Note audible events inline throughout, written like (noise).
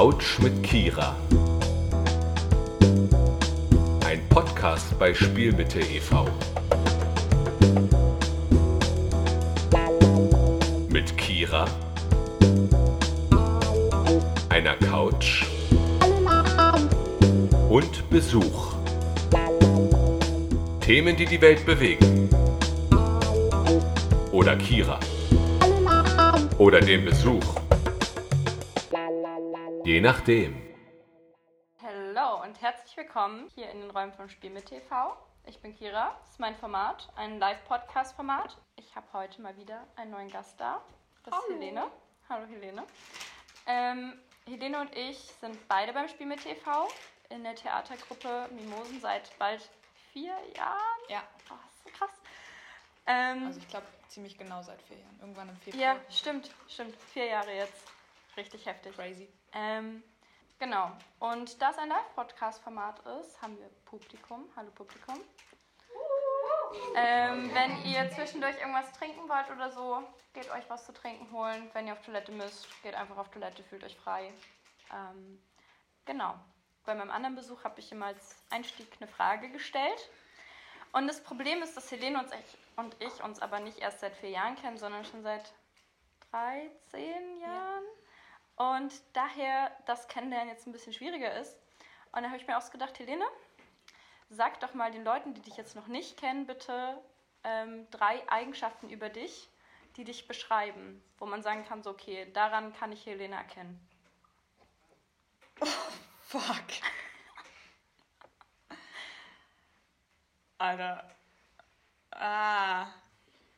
Couch mit Kira. Ein Podcast bei Spielmitte e.V. Mit Kira, einer Couch und Besuch. Themen, die die Welt bewegen. Oder Kira. Oder den Besuch. Je nachdem. Hallo und herzlich willkommen hier in den Räumen von Spiel mit TV. Ich bin Kira, das ist mein Format, ein Live-Podcast-Format. Ich habe heute mal wieder einen neuen Gast da. Das ist Hallo. Helene. Hallo Helene. Ähm, Helene und ich sind beide beim Spiel mit TV in der Theatergruppe Mimosen seit bald vier Jahren. Ja, Oh, das ist so krass. Ähm, also ich glaube ziemlich genau seit vier Jahren. Irgendwann im Februar. ja, stimmt, stimmt. Vier Jahre jetzt. Richtig heftig. Crazy. Ähm, genau. Und da es ein Live-Podcast-Format ist, haben wir Publikum. Hallo Publikum. Ähm, wenn ihr zwischendurch irgendwas trinken wollt oder so, geht euch was zu trinken holen. Wenn ihr auf Toilette müsst, geht einfach auf Toilette, fühlt euch frei. Ähm, genau. Bei meinem anderen Besuch habe ich ihm als Einstieg eine Frage gestellt. Und das Problem ist, dass Helene und ich, und ich uns aber nicht erst seit vier Jahren kennen, sondern schon seit 13 Jahren. Und daher das Kennenlernen jetzt ein bisschen schwieriger ist. Und da habe ich mir ausgedacht, Helene, sag doch mal den Leuten, die dich jetzt noch nicht kennen, bitte ähm, drei Eigenschaften über dich, die dich beschreiben, wo man sagen kann, so okay, daran kann ich Helene erkennen. Fuck. Alter. Ah.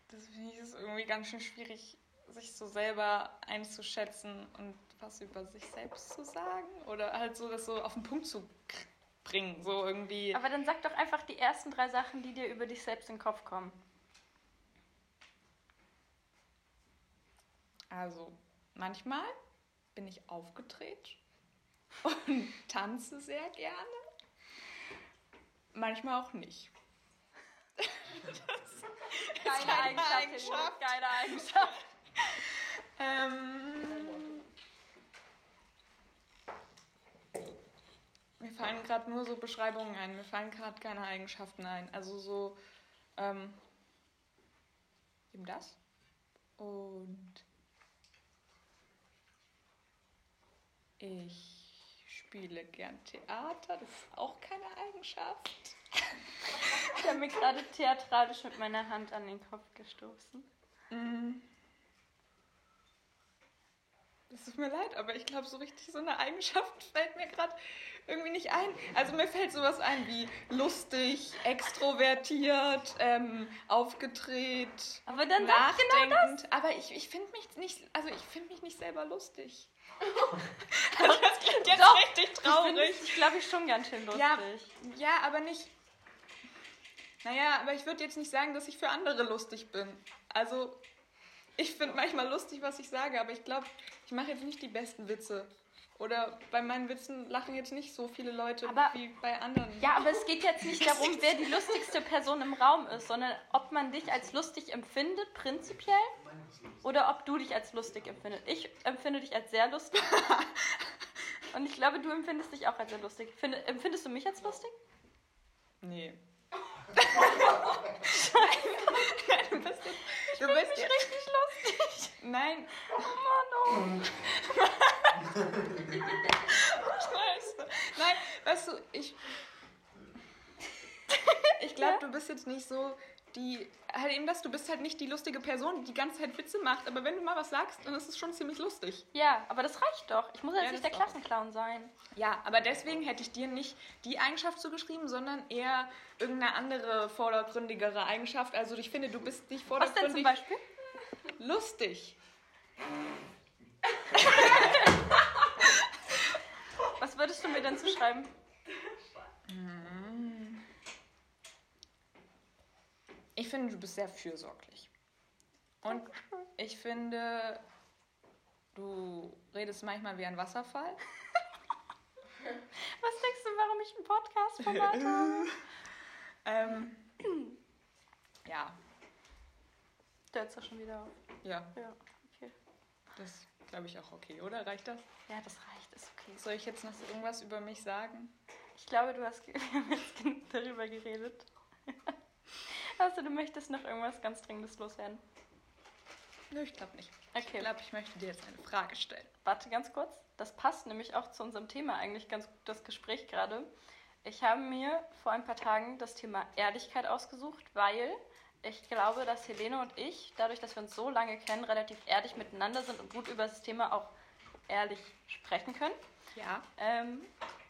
Das finde ich ist irgendwie ganz schön schwierig, sich so selber einzuschätzen und was über sich selbst zu sagen. Oder halt so das so auf den Punkt zu bringen. So irgendwie. Aber dann sag doch einfach die ersten drei Sachen, die dir über dich selbst in den Kopf kommen. Also, manchmal bin ich aufgedreht (laughs) und tanze sehr gerne. Manchmal auch nicht. (laughs) Keine keine Eigenschaft, Eigenschaft. keine Eigenschaft. (laughs) Ähm, fallen gerade nur so Beschreibungen ein. Mir fallen gerade keine Eigenschaften ein. Also so ähm, eben das. Und ich spiele gern Theater. Das ist auch keine Eigenschaft. (laughs) Ich habe mir gerade theatralisch mit meiner Hand an den Kopf gestoßen. Mm. Es tut mir leid, aber ich glaube, so richtig so eine Eigenschaft (laughs) fällt mir gerade irgendwie nicht ein. Also mir fällt sowas ein wie lustig, extrovertiert, ähm, aufgedreht, Aber dann genau nachdenkend. Aber ich, ich finde mich nicht, also ich finde mich nicht selber lustig. (laughs) also das klingt jetzt Doch, richtig Ich traurig. ich glaube ich schon ganz schön lustig. Ja, ja, aber nicht. Naja, aber ich würde jetzt nicht sagen, dass ich für andere lustig bin. Also, ich finde manchmal lustig, was ich sage, aber ich glaube, ich mache jetzt nicht die besten Witze. Oder bei meinen Witzen lachen jetzt nicht so viele Leute Aber- wie bei anderen. Ja, aber es geht jetzt nicht darum, wer die lustigste Person im Raum ist, sondern ob man dich als lustig empfindet, prinzipiell, oder ob du dich als lustig empfindest. Ich empfinde dich als sehr lustig. (laughs) Und ich glaube, du empfindest dich auch als sehr lustig. Finde, empfindest du mich als lustig? Nee. (laughs) (laughs) du bist, jetzt- du bist jetzt, richtig lustig. Nein, Oh Mann, Scheiße. (laughs) Nein, weißt du, ich. Ich glaube, du bist jetzt nicht so die. Halt eben das, du bist halt nicht die lustige Person, die die ganze Zeit Witze macht, aber wenn du mal was sagst, dann ist es schon ziemlich lustig. oh. Ja, aber das reicht doch. Ich muss jetzt Ja, nicht der. Klassenclown sein. Ja, aber deswegen hätte ich dir nicht die Eigenschaft zugeschrieben, sondern eher irgendeine andere vordergründigere Eigenschaft. Also ich finde, du bist nicht Was denn zum vordergründig Beispiel? Lustig. Was würdest du mir denn zuschreiben? Ich finde, du bist sehr fürsorglich. Und ich finde, du redest manchmal wie ein Wasserfall. Was denkst du, warum ich ein Podcast-Format habe? (laughs) Ähm, ja, Der hört doch schon wieder auf. ja, Ja, okay. das glaube ich, auch okay, oder? Reicht das? Ja, das reicht, ist okay. Soll ich jetzt noch irgendwas über mich sagen? Ich glaube, du hast (laughs) wir haben jetzt genug darüber geredet. (laughs) also, du möchtest noch irgendwas ganz Dringendes loswerden. Nö, ich glaube nicht. Okay. Ich glaube, ich möchte dir jetzt eine Frage stellen. Warte ganz kurz. Das passt nämlich auch zu unserem Thema eigentlich ganz gut, das Gespräch gerade. Ich habe mir vor ein paar Tagen das Thema Ehrlichkeit ausgesucht, weil ich glaube, dass Helene und ich, dadurch, dass wir uns so lange kennen, relativ ehrlich miteinander sind und gut über das Thema auch ehrlich sprechen können. Ja. Ähm,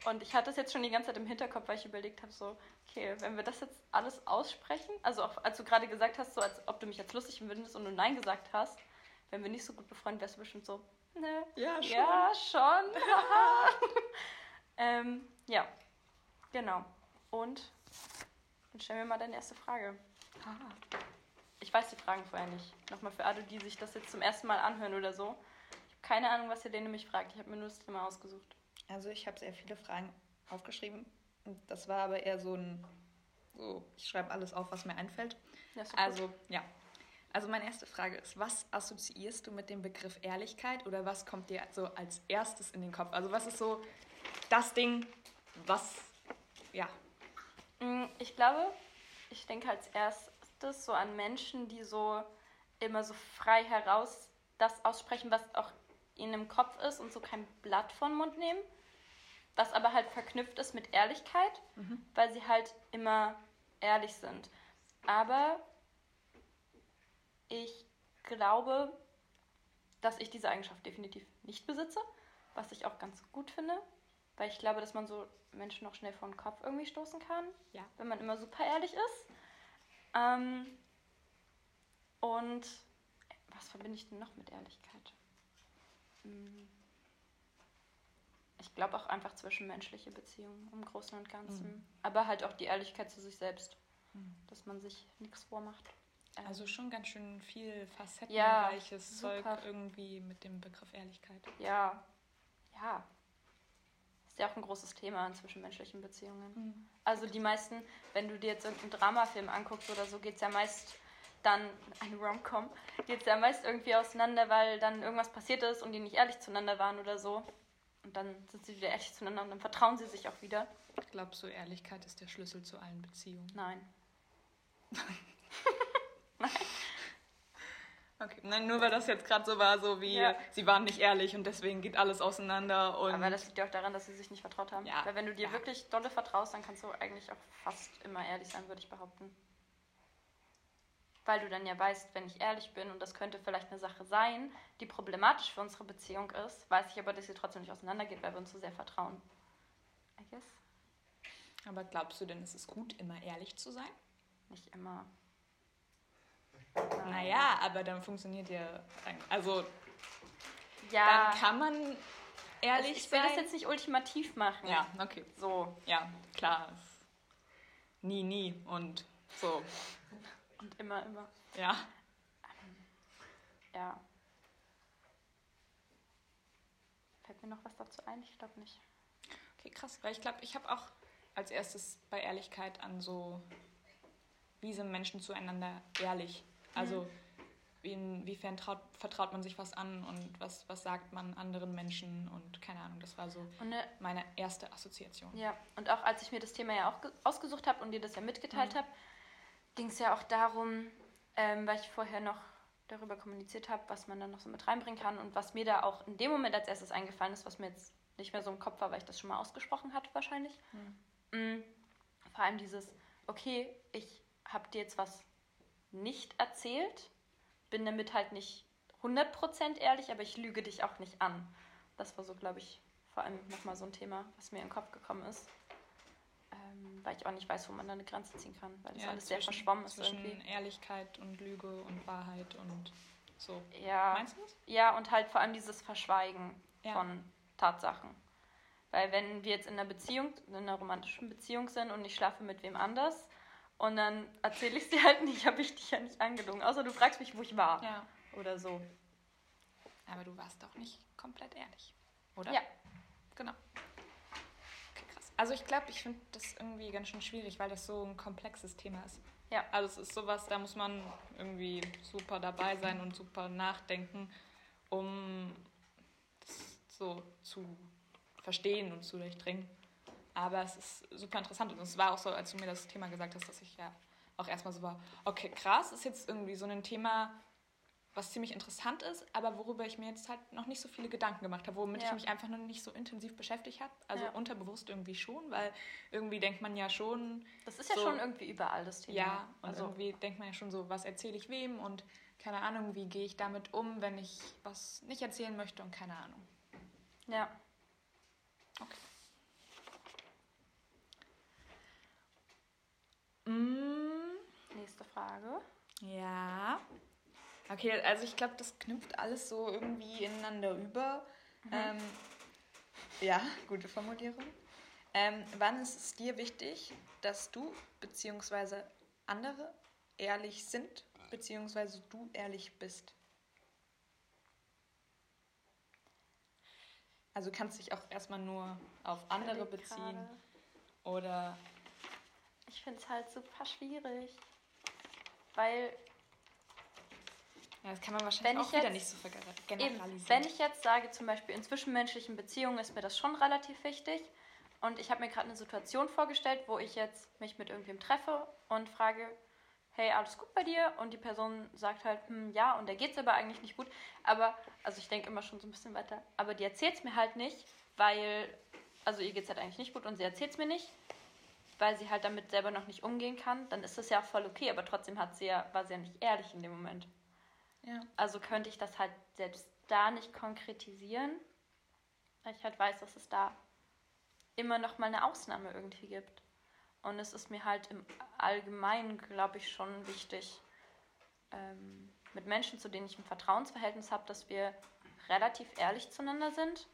und ich hatte es jetzt schon die ganze Zeit im Hinterkopf, weil ich überlegt habe, so, okay, wenn wir das jetzt alles aussprechen, also auch als du gerade gesagt hast, so als ob du mich jetzt lustig findest und du Nein gesagt hast, wenn wir nicht so gut befreundet, wärst du bestimmt so, ne, Ja, schon. ja, schon. (laughs) ähm, ja, genau. Und dann stellen wir mal deine erste Frage. Ich weiß die Fragen vorher nicht. Nochmal für alle, die sich das jetzt zum ersten Mal anhören oder so. Ich habe keine Ahnung, was Helene mich fragt. Ich habe mir nur das Thema ausgesucht. Also ich habe sehr viele Fragen aufgeschrieben. Das war aber eher so ein, so, ich schreibe alles auf, was mir einfällt. Ja, doch gut. Also, ja. Also meine erste Frage ist, was assoziierst du mit dem Begriff Ehrlichkeit oder was kommt dir so als erstes in den Kopf? Also was ist so das Ding, was, ja, Mm, Ich glaube, ich denke als erstes so an Menschen, die so immer so frei heraus das aussprechen, was auch ihnen im Kopf ist und so kein Blatt vor den Mund nehmen. Was aber halt verknüpft ist mit Ehrlichkeit, weil sie halt immer ehrlich sind. Aber ich glaube, dass ich diese Eigenschaft definitiv nicht besitze, was ich auch ganz gut finde, weil ich glaube, dass man so Menschen noch schnell vor den Kopf irgendwie stoßen kann, Ja. wenn man immer super ehrlich ist. Ähm, und was verbinde ich denn noch mit Ehrlichkeit? Hm. Ich glaube auch einfach zwischenmenschliche Beziehungen im Großen und Ganzen. Mhm. Aber halt auch die Ehrlichkeit zu sich selbst, Mhm. dass man sich nichts vormacht. Ähm, also schon ganz schön viel Ja, facettenreiches Zeug super. irgendwie mit dem Begriff Ehrlichkeit. Ja, ja. Ist ja auch ein großes Thema in zwischenmenschlichen Beziehungen. Mhm. Also die meisten, wenn du dir jetzt irgendeinen Dramafilm anguckst oder so, geht es ja meist dann, eine Rom-Com, geht es ja meist irgendwie auseinander, weil dann irgendwas passiert ist und die nicht ehrlich zueinander waren oder so. Und dann sind sie wieder ehrlich zueinander und dann vertrauen sie sich auch wieder. Glaubst du, Ehrlichkeit ist der Schlüssel zu allen Beziehungen? Nein. (laughs) (laughs) Okay, nein, nur weil das jetzt gerade so war, so wie Ja. sie waren nicht ehrlich und deswegen geht alles auseinander und Aber das liegt ja auch daran, dass sie sich nicht vertraut haben. Ja, Weil wenn du dir ja. wirklich dolle vertraust, dann kannst du eigentlich auch fast immer ehrlich sein, würde ich behaupten. Weil du dann ja weißt, wenn ich ehrlich bin und das könnte vielleicht eine Sache sein, die problematisch für unsere Beziehung ist, weiß ich aber, dass sie trotzdem nicht auseinandergeht, weil wir uns so sehr vertrauen. I guess. Aber glaubst du denn, es ist gut, immer ehrlich zu sein? Nicht immer. Naja, aber dann funktioniert ja. Also, Ja. dann kann man ehrlich ich will sein. das jetzt nicht ultimativ machen. ja, okay. So. Ja, klar. Nie, nie und so. Und immer, immer. Ja. Ja. Fällt mir noch was dazu ein? Ich glaube nicht. Okay, krass. Weil ich glaube, ich habe auch als erstes bei Ehrlichkeit an so, wie sind Menschen zueinander ehrlich? Also, inwiefern traut, vertraut man sich was an und was, was sagt man anderen Menschen und keine Ahnung, das war so Und ne, meine erste Assoziation. Ja, und auch als ich mir das Thema ja auch ge- ausgesucht habe und dir das ja mitgeteilt Mhm. habe, ging es ja auch darum, ähm, weil ich vorher noch darüber kommuniziert habe, was man dann noch so mit reinbringen kann und was mir da auch in dem Moment als erstes eingefallen ist, was mir jetzt nicht mehr so im Kopf war, weil ich das schon mal ausgesprochen hatte wahrscheinlich. Mm, Vor allem dieses, okay, ich habe dir jetzt was nicht erzählt, bin damit halt nicht 100% ehrlich, aber ich lüge dich auch nicht an. Das war so, glaube ich, vor allem nochmal so ein Thema, was mir in den Kopf gekommen ist. Ähm, weil ich auch nicht weiß, wo man da eine Grenze ziehen kann, weil das Ja, alles sehr zwischen- verschwommen ist Zwischen irgendwie. Ehrlichkeit und Lüge und Wahrheit und so. Ja, Meinst du das? ja, und halt vor allem dieses Verschweigen Ja. von Tatsachen. Weil wenn wir jetzt in einer Beziehung, in einer romantischen Beziehung sind und ich schlafe mit wem anders und dann erzähle ich dir halt nicht, (laughs) habe ich dich ja nicht angelogen. Außer du fragst mich, wo ich war. Ja. Oder so. Aber du warst doch nicht komplett ehrlich, oder? Ja. Genau. Okay, krass. Also ich glaube, ich finde das irgendwie ganz schön schwierig, weil das so ein komplexes Thema ist. Ja. Also es ist sowas, da muss man irgendwie super dabei sein und super nachdenken, um so zu verstehen und zu durchdringen. Aber es ist super interessant. Und es war auch so, als du mir das Thema gesagt hast, dass ich ja auch erstmal so war, okay, krass, ist jetzt irgendwie so ein Thema, was ziemlich interessant ist, aber worüber ich mir jetzt halt noch nicht so viele Gedanken gemacht habe, womit Ja. ich mich einfach noch nicht so intensiv beschäftigt habe. Also Ja. unterbewusst irgendwie schon, weil irgendwie denkt man ja schon, Das ist ja So. schon irgendwie überall das Thema. ja, und also irgendwie denkt man ja schon so, was erzähle ich wem und keine Ahnung, wie gehe ich damit um, wenn ich was nicht erzählen möchte und keine Ahnung. ja. Okay. Mm, Nächste Frage. ja. Okay, also ich glaube, das knüpft alles so irgendwie ineinander über. Ähm, ja, gute Formulierung. Ähm, wann ist es dir wichtig, dass du bzw. andere ehrlich sind, bzw. du ehrlich bist? Also du kannst dich auch erstmal nur auf andere beziehen oder Ich finde es halt super schwierig. Weil, ja, das kann man wahrscheinlich auch wieder jetzt- nicht so verge- eben, generalisieren. wenn ich jetzt sage, zum Beispiel in zwischenmenschlichen Beziehungen ist mir das schon relativ wichtig. Und ich habe mir gerade eine Situation vorgestellt, wo ich jetzt mich mit irgendwem treffe und frage, hey, alles gut bei dir? Und die Person sagt halt, hm, ja, und der geht's aber eigentlich nicht gut. Aber, also ich denke immer schon so ein bisschen weiter, aber die erzählt's mir halt nicht, weil, also ihr geht's halt eigentlich nicht gut und sie erzählt's mir nicht, weil sie halt damit selber noch nicht umgehen kann. Dann ist das ja auch voll okay, aber trotzdem hat sie ja, war sie ja nicht ehrlich in dem Moment. ja. Also könnte ich das halt selbst da nicht konkretisieren, weil ich halt weiß, dass es da immer noch mal eine Ausnahme irgendwie gibt. Und es ist mir halt im Allgemeinen, glaube ich, schon wichtig, ähm, mit Menschen, zu denen ich ein Vertrauensverhältnis habe, dass wir relativ ehrlich zueinander sind.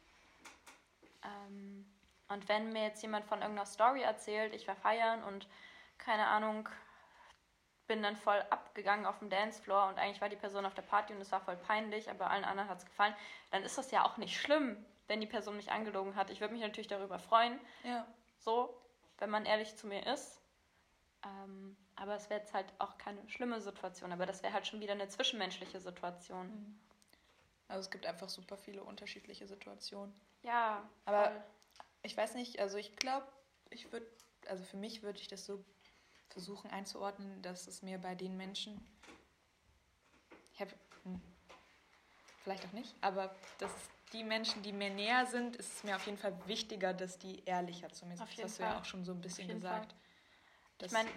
Ähm, und wenn mir jetzt jemand von irgendeiner Story erzählt, ich war feiern und keine Ahnung, bin dann voll abgegangen auf dem Dancefloor und eigentlich war die Person auf der Party und es war voll peinlich, aber allen anderen hat es gefallen, dann ist das ja auch nicht schlimm, wenn die Person mich angelogen hat. Ich würde mich natürlich darüber freuen, ja. so, wenn man ehrlich zu mir ist. Ähm, aber es wäre jetzt halt auch keine schlimme Situation, aber das wäre halt schon wieder eine zwischenmenschliche Situation. Also es gibt einfach super viele unterschiedliche Situationen. Ja, Aber- voll. Ich weiß nicht, also ich glaube, ich würde, also für mich würde ich das so versuchen einzuordnen, dass es mir bei den Menschen, ich habe, hm, vielleicht auch nicht, aber dass die Menschen, die mir näher sind, ist es mir auf jeden Fall wichtiger, dass die ehrlicher zu mir sind. Auf Das hast du ja Fall. auch schon so ein bisschen gesagt. Ich meine,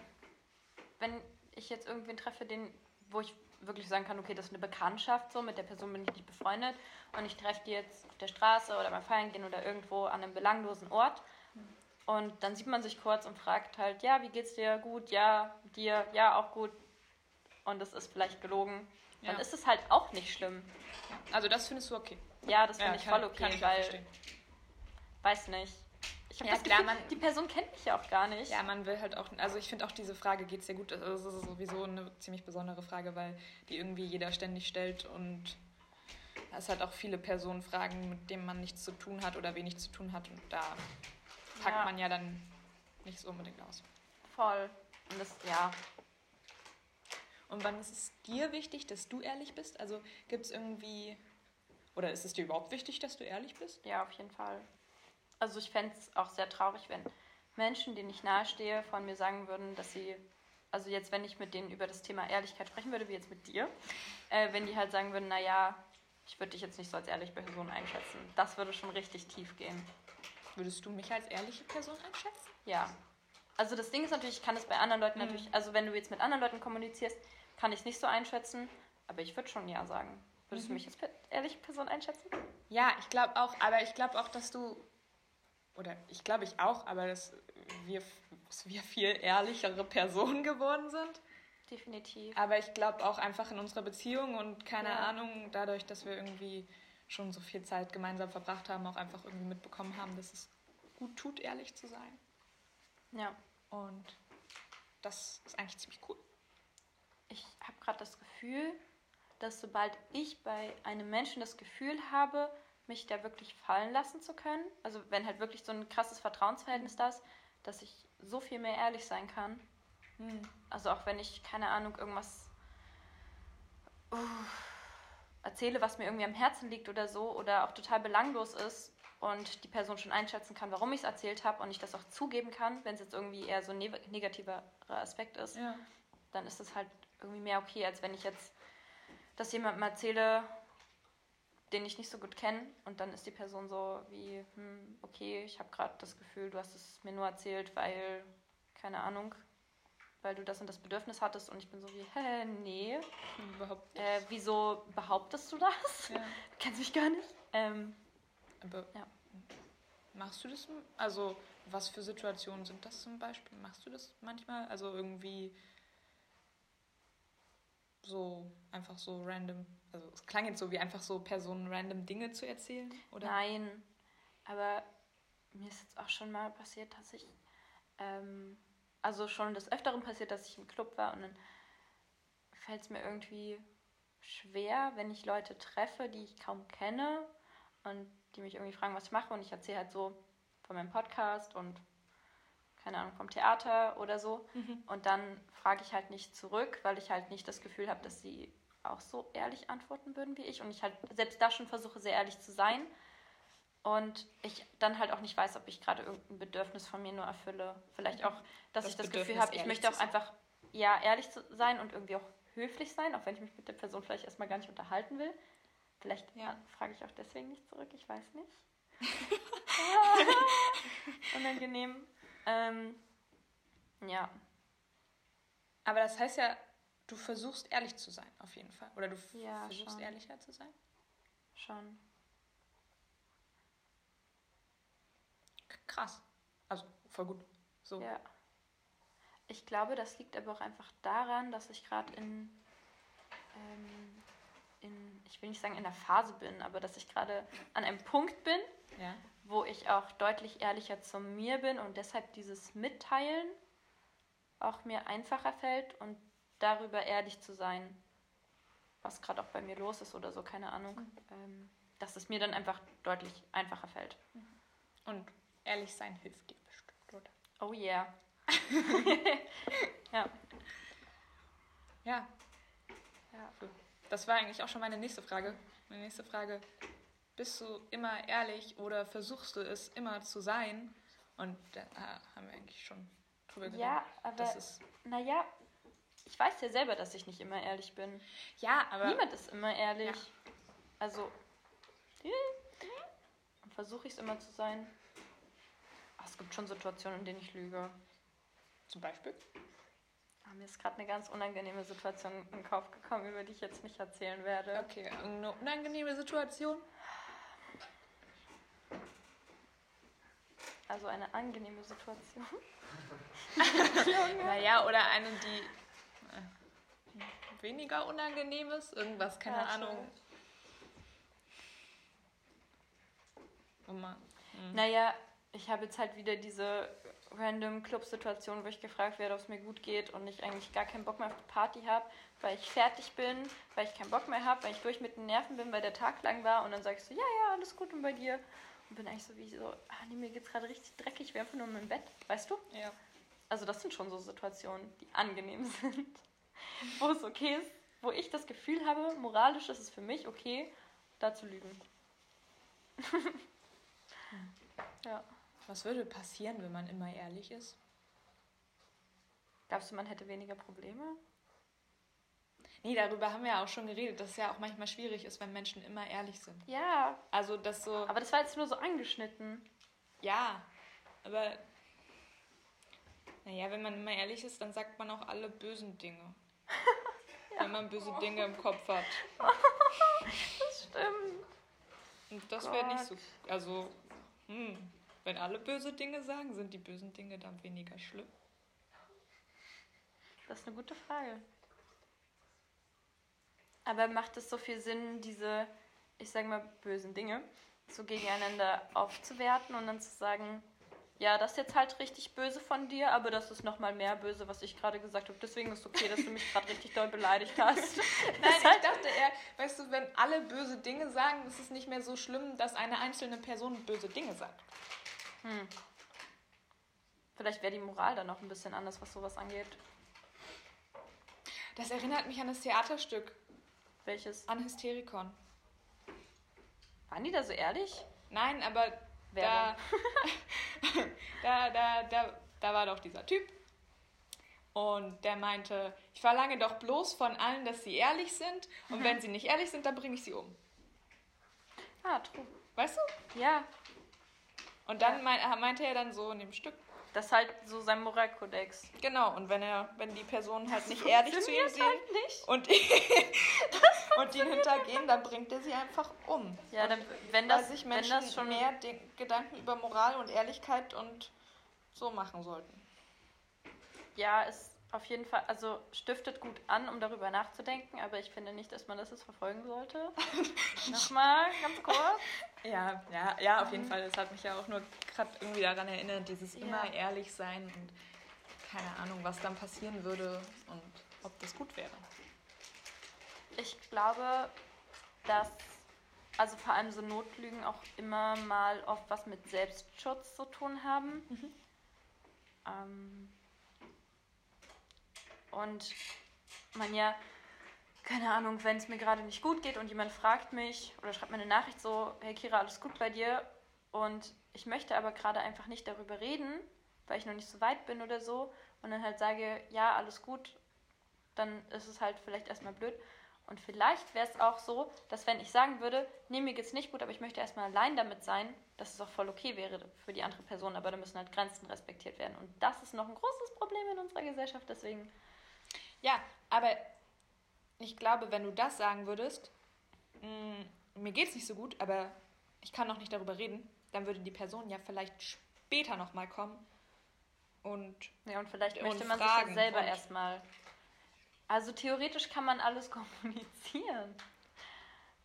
wenn ich jetzt irgendwen treffe, den, wo ich wirklich sagen kann, okay, das ist eine Bekanntschaft, so mit der Person bin ich nicht befreundet und ich treffe die jetzt auf der Straße oder beim Feiern gehen oder irgendwo an einem belanglosen Ort und dann sieht man sich kurz und fragt halt, ja, wie geht's dir? Gut, ja, dir, ja, auch gut. Und es ist vielleicht gelogen. Dann Ja. ist es halt auch nicht schlimm. also das findest du okay. Ja, das finde Ja, ich kann- voll okay, ich weil, weiß nicht. Ich habe Ja, das klar, Gefühl, man- die Person kennt mich ja auch gar nicht. Ja, man will halt auch, also ich finde auch diese Frage, geht dir gut? Also das ist sowieso eine ziemlich besondere Frage, weil die irgendwie jeder ständig stellt und es halt auch viele Personen fragen, mit denen man nichts zu tun hat oder wenig zu tun hat und da packt Ja. man ja dann nicht so unbedingt aus. Voll. Und das, ja, Und wann ist es dir wichtig, dass du ehrlich bist? Also gibt es irgendwie, oder ist es dir überhaupt wichtig, dass du ehrlich bist? Ja, auf jeden Fall. Also ich fände es auch sehr traurig, wenn Menschen, denen ich nahestehe, von mir sagen würden, dass sie, also jetzt, wenn ich mit denen über das Thema Ehrlichkeit sprechen würde, wie jetzt mit dir, äh, wenn die halt sagen würden, naja, ich würde dich jetzt nicht so als ehrliche Person einschätzen. Das würde schon richtig tief gehen. Würdest du mich als ehrliche Person einschätzen? Ja. Also das Ding ist natürlich, ich kann es bei anderen Leuten Mhm. natürlich, also wenn du jetzt mit anderen Leuten kommunizierst, kann ich es nicht so einschätzen, aber ich würde schon ja sagen. Würdest du mich als ehrliche Person einschätzen? Ja, ich glaube auch, aber ich glaube auch, dass du, oder ich glaube ich auch, aber dass wir, dass wir viel ehrlichere Personen geworden sind. Definitiv. Aber ich glaube auch einfach in unserer Beziehung und keine Ja. Ahnung, dadurch, dass wir irgendwie schon so viel Zeit gemeinsam verbracht haben, auch einfach irgendwie mitbekommen haben, dass es gut tut, ehrlich zu sein. Ja. Und das ist eigentlich ziemlich cool. Ich habe gerade das Gefühl, dass sobald ich bei einem Menschen das Gefühl habe, mich da wirklich fallen lassen zu können, also wenn halt wirklich so ein krasses Vertrauensverhältnis da ist, dass ich so viel mehr ehrlich sein kann. Also auch wenn ich, keine Ahnung, irgendwas, Uff, erzähle, was mir irgendwie am Herzen liegt oder so oder auch total belanglos ist und die Person schon einschätzen kann, warum ich es erzählt habe und ich das auch zugeben kann, wenn es jetzt irgendwie eher so ein ne negativer Aspekt ist, Ja. dann ist es halt irgendwie mehr okay, als wenn ich jetzt das jemandem erzähle, den ich nicht so gut kenne und dann ist die Person so wie, hm, okay, ich habe gerade das Gefühl, du hast es mir nur erzählt, weil, keine Ahnung, weil du das und das Bedürfnis hattest und ich bin so wie, hä, nee, Überhaupt nicht. äh, wieso behauptest du das? Ja. Du (laughs) kennst mich gar nicht. Ähm, Aber Ja. machst du das? Also, was für Situationen sind das zum Beispiel? Machst du das manchmal? Also irgendwie so einfach so random. Also es klang jetzt so wie einfach so Personen random Dinge zu erzählen, oder? Nein, aber mir ist jetzt auch schon mal passiert, dass ich, ähm, also schon des Öfteren passiert, dass ich im Club war und dann fällt es mir irgendwie schwer, wenn ich Leute treffe, die ich kaum kenne und die mich irgendwie fragen, was ich mache und ich erzähle halt so von meinem Podcast und keine Ahnung, vom Theater oder so. Mhm. Und dann frage ich halt nicht zurück, weil ich halt nicht das Gefühl habe, dass sie auch so ehrlich antworten würden wie ich. Und ich halt selbst da schon versuche, sehr ehrlich zu sein. Und ich dann halt auch nicht weiß, ob ich gerade irgendein Bedürfnis von mir nur erfülle. Vielleicht auch, dass Das ich das Gefühl Bedürfnis, habe, ich möchte auch einfach ja ehrlich zu sein und irgendwie auch höflich sein, auch wenn ich mich mit der Person vielleicht erstmal gar nicht unterhalten will. Vielleicht Ja. äh, frage ich auch deswegen nicht zurück, ich weiß nicht. (laughs) Unangenehm. Ähm, ja. Aber das heißt ja, du versuchst ehrlich zu sein, auf jeden Fall. Oder du Ja, versuchst schon. ehrlicher zu sein? Schon. Krass. Also voll gut. So. Ja. Ich glaube, das liegt aber auch einfach daran, dass ich gerade in, ähm, in, ich will nicht sagen in der Phase bin, aber dass ich gerade an einem Punkt bin, Ja. wo ich auch deutlich ehrlicher zu mir bin und deshalb dieses Mitteilen auch mir einfacher fällt und darüber ehrlich zu sein, was gerade auch bei mir los ist oder so, keine Ahnung, ähm, dass es mir dann einfach deutlich einfacher fällt. Und ehrlich sein hilft dir bestimmt, oder? Oh yeah. (laughs) ja. Ja. ja. Das war eigentlich auch schon meine nächste Frage. Meine nächste Frage. Bist du immer ehrlich oder versuchst du es immer zu sein? Und da haben wir eigentlich schon drüber geredet. Ja, aber Das ist, naja, ich weiß ja selber, dass ich nicht immer ehrlich bin. ja, aber Niemand ist immer ehrlich. Ja. Also, versuche ich es immer zu sein. Ach, es gibt schon Situationen, in denen ich lüge. zum Beispiel. Ah, mir ist gerade eine ganz unangenehme Situation in den Kopf gekommen, über die ich jetzt nicht erzählen werde. Okay, irgendeine unangenehme Situation. Also eine angenehme Situation. (laughs) (laughs) Naja, oder eine, die weniger unangenehm ist. Irgendwas, keine Warte. Ahnung. Wo man, hm. Naja, ich habe jetzt halt wieder diese random Club-Situation, wo ich gefragt werde, ob es mir gut geht und ich eigentlich gar keinen Bock mehr auf die Party habe, weil ich fertig bin, weil ich keinen Bock mehr habe, weil ich durch mit den Nerven bin, weil der Tag lang war und dann sagst du, ja, ja, alles gut und bei dir. Und bin eigentlich so wie so, ah nee, mir geht's gerade richtig dreckig, ich bin einfach nur meinem Bett, weißt du? Ja. Also das sind schon so Situationen, die angenehm (laughs) sind, wo es okay ist, wo ich das Gefühl habe, moralisch ist es für mich okay, da zu lügen. (laughs) ja. Was würde passieren, wenn man immer ehrlich ist? Glaubst du, man hätte weniger Probleme? Nee, darüber haben wir ja auch schon geredet, dass es ja auch manchmal schwierig ist, wenn Menschen immer ehrlich sind. Ja, Also, das so. aber das war jetzt nur so angeschnitten. Ja, aber. Naja, wenn man immer ehrlich ist, dann sagt man auch alle bösen Dinge. (laughs) Wenn man böse Dinge im Kopf hat. Das stimmt. Und das wäre nicht so. Also, hm, wenn alle böse Dinge sagen, sind die bösen Dinge dann weniger schlimm? Das ist eine gute Frage. Aber macht es so viel Sinn, diese, ich sag mal, bösen Dinge so gegeneinander aufzuwerten und dann zu sagen, ja, das ist jetzt halt richtig böse von dir, aber das ist nochmal mehr böse, was ich gerade gesagt habe. Deswegen ist es okay, dass du mich gerade richtig doll beleidigt hast. (laughs) Nein, ich dachte eher, weißt du, wenn alle böse Dinge sagen, ist es nicht mehr so schlimm, dass eine einzelne Person böse Dinge sagt. Hm. Vielleicht wäre die Moral dann noch ein bisschen anders, was sowas angeht. Das erinnert mich an das Theaterstück. Welches? An Hysterikon. Waren die da so ehrlich? Nein, aber da, (laughs) da, da, da, da war doch dieser Typ. Und der meinte, ich verlange doch bloß von allen, dass sie ehrlich sind. Und wenn sie nicht ehrlich sind, dann bringe ich sie um. Ah, true. Weißt du? Ja, Und dann mein, meinte er dann so in dem Stück, das ist halt so sein Moralkodex. genau, und wenn er, wenn die Personen halt nicht ehrlich zu ihm sind halt und, (laughs) (laughs) und ihn hintergehen, dann bringt er sie einfach um. Ja, dann, wenn das, sich wenn Menschen das schon mehr Gedanken über Moral und Ehrlichkeit und so machen sollten. Ja, ist auf jeden Fall, also stiftet gut an, um darüber nachzudenken, aber ich finde nicht, dass man das jetzt verfolgen sollte. (laughs) Nochmal, ganz kurz. Ja, ja, ja, auf jeden Fall. Das hat mich ja auch nur gerade irgendwie daran erinnert, dieses Ja. immer ehrlich sein und keine Ahnung, was dann passieren würde und ob das gut wäre. Ich glaube, dass, also vor allem so Notlügen auch immer mal oft was mit Selbstschutz zu tun haben. Ähm, und man ja, keine Ahnung, wenn es mir gerade nicht gut geht und jemand fragt mich oder schreibt mir eine Nachricht so, hey Kira, alles gut bei dir? Und ich möchte aber gerade einfach nicht darüber reden, weil ich noch nicht so weit bin oder so und dann halt sage, ja, alles gut, dann ist es halt vielleicht erstmal blöd. Und vielleicht wäre es auch so, dass wenn ich sagen würde, nee, mir geht's nicht gut, aber ich möchte erstmal allein damit sein, dass es auch voll okay wäre für die andere Person, aber da müssen halt Grenzen respektiert werden. Und das ist noch ein großes Problem in unserer Gesellschaft, deswegen. Ja, aber ich glaube, wenn du das sagen würdest, mh, mir geht's nicht so gut, aber ich kann noch nicht darüber reden, dann würde die Person ja vielleicht später nochmal kommen und Ja, und vielleicht Und möchte man sich fragen ja selber und- erstmal. Also theoretisch kann man alles (laughs) kommunizieren.